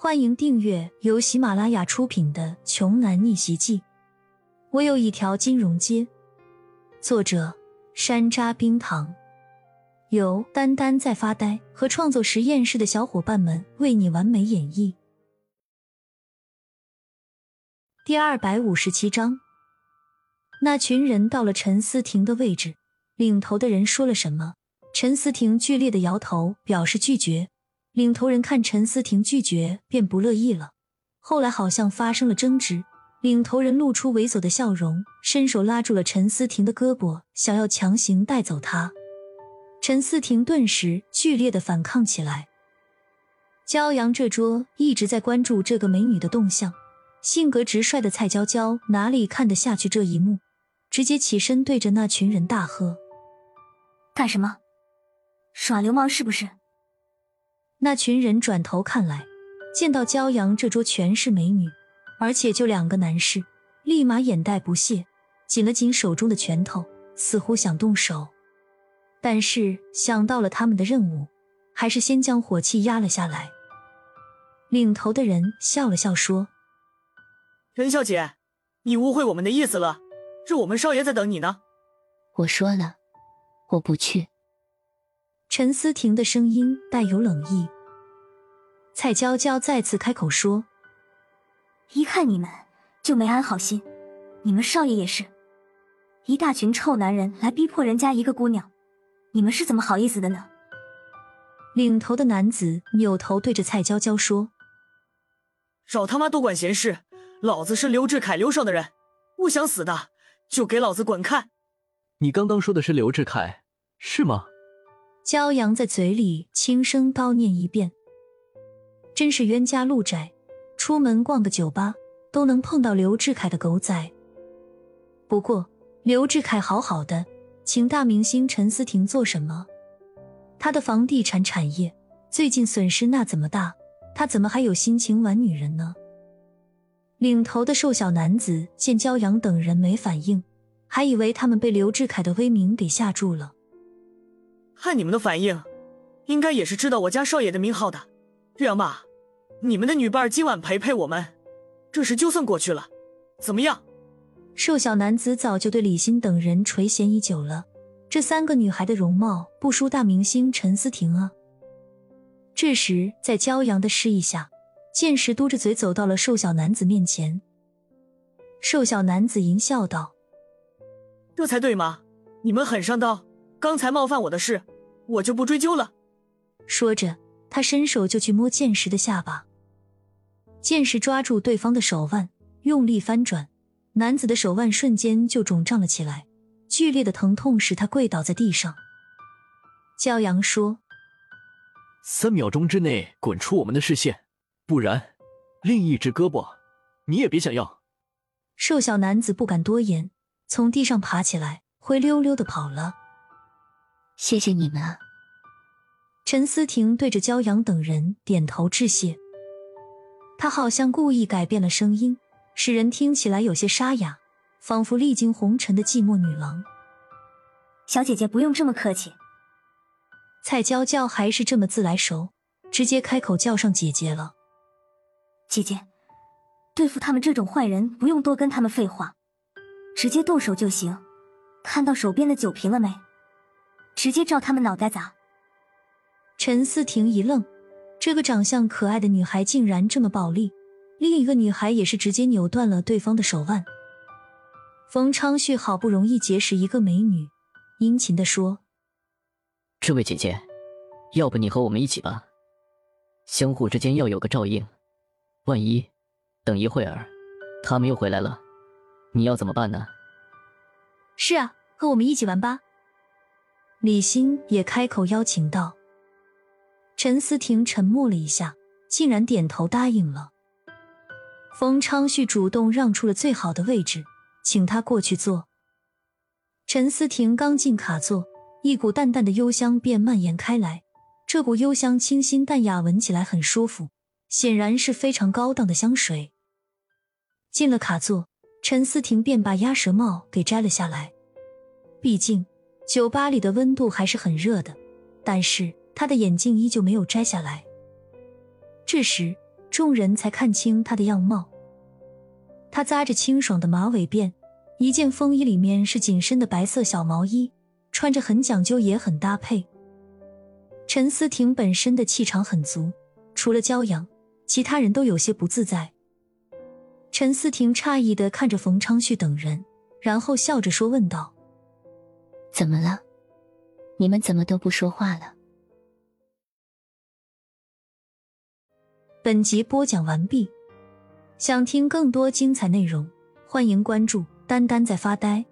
欢迎订阅由喜马拉雅出品的《穷男逆袭记》。我有一条金融街。作者：山楂冰糖，由丹丹在发呆和创作实验室的小伙伴们为你完美演绎。第二百五十七章，那群人到了陈思婷的位置，领头的人说了什么？陈思婷剧烈的摇头，表示拒绝。领头人看陈思婷拒绝，便不乐意了。后来好像发生了争执，领头人露出猥琐的笑容，伸手拉住了陈思婷的胳膊，想要强行带走她。陈思婷顿时剧烈的反抗起来。骄阳这桌一直在关注这个美女的动向，性格直率的蔡娇娇哪里看得下去这一幕，直接起身对着那群人大喝：“干什么？耍流氓是不是？”那群人转头看来，见到骄阳这桌全是美女，而且就两个男士，立马眼带不屑，紧了紧手中的拳头，似乎想动手。但是想到了他们的任务，还是先将火气压了下来。领头的人笑了笑说：“任小姐，你误会我们的意思了，是我们少爷在等你呢。”我说了，我不去。陈思婷的声音带有冷意。蔡娇娇再次开口说：“一看你们就没安好心，你们少爷也是，一大群臭男人来逼迫人家一个姑娘，你们是怎么好意思的呢？”领头的男子扭头对着蔡娇娇说：“少他妈多管闲事！老子是刘志凯刘少的人，不想死的就给老子滚开！”你刚刚说的是刘志凯是吗？骄阳在嘴里轻声叨念一遍：“真是冤家路窄，出门逛个酒吧都能碰到刘志凯的狗仔。”不过刘志凯好好的，请大明星陈思婷做什么？他的房地产产业最近损失那怎么大？他怎么还有心情玩女人呢？领头的瘦小男子见骄阳等人没反应，还以为他们被刘志凯的威名给吓住了。看你们的反应，应该也是知道我家少爷的名号的，这样吧，你们的女伴今晚陪陪我们，这事就算过去了，怎么样？瘦小男子早就对李欣等人垂涎已久了，这三个女孩的容貌不输大明星陈思婷啊。这时，在骄阳的示意下，剑石嘟着嘴走到了瘦小男子面前。瘦小男子淫笑道：“这才对嘛，你们很上道。”刚才冒犯我的事，我就不追究了。说着，他伸手就去摸剑石的下巴。剑石抓住对方的手腕，用力翻转，男子的手腕瞬间就肿胀了起来，剧烈的疼痛使他跪倒在地上。骄阳说：“三秒钟之内滚出我们的视线，不然另一只胳膊你也别想要。”瘦小男子不敢多言，从地上爬起来，灰溜溜的跑了。谢谢你们啊！陈思婷对着骄阳等人点头致谢。他好像故意改变了声音，使人听起来有些沙哑，仿佛历经红尘的寂寞女郎。小姐姐不用这么客气。蔡娇娇还是这么自来熟，直接开口叫上姐姐了。姐姐，对付他们这种坏人，不用多跟他们废话，直接动手就行。看到手边的酒瓶了没？直接照他们脑袋砸！陈思婷一愣，这个长相可爱的女孩竟然这么暴力。另一个女孩也是直接扭断了对方的手腕。冯昌旭好不容易结识一个美女，殷勤的说：“这位姐姐，要不你和我们一起吧？相互之间要有个照应，万一等一会儿他们又回来了，你要怎么办呢？”“是啊，和我们一起玩吧。”李欣也开口邀请道：“陈思婷沉默了一下，竟然点头答应了。”冯昌旭主动让出了最好的位置，请他过去坐。陈思婷刚进卡座，一股淡淡的幽香便蔓延开来。这股幽香清新淡雅，闻起来很舒服，显然是非常高档的香水。进了卡座，陈思婷便把鸭舌帽给摘了下来，毕竟。酒吧里的温度还是很热的，但是他的眼镜依旧没有摘下来。这时，众人才看清他的样貌。他扎着清爽的马尾辫，一件风衣里面是紧身的白色小毛衣，穿着很讲究，也很搭配。陈思婷本身的气场很足，除了骄阳，其他人都有些不自在。陈思婷诧异的看着冯昌旭等人，然后笑着说：“问道，怎么了？你们怎么都不说话了？”本集播讲完毕，想听更多精彩内容，欢迎关注“丹丹在发呆”。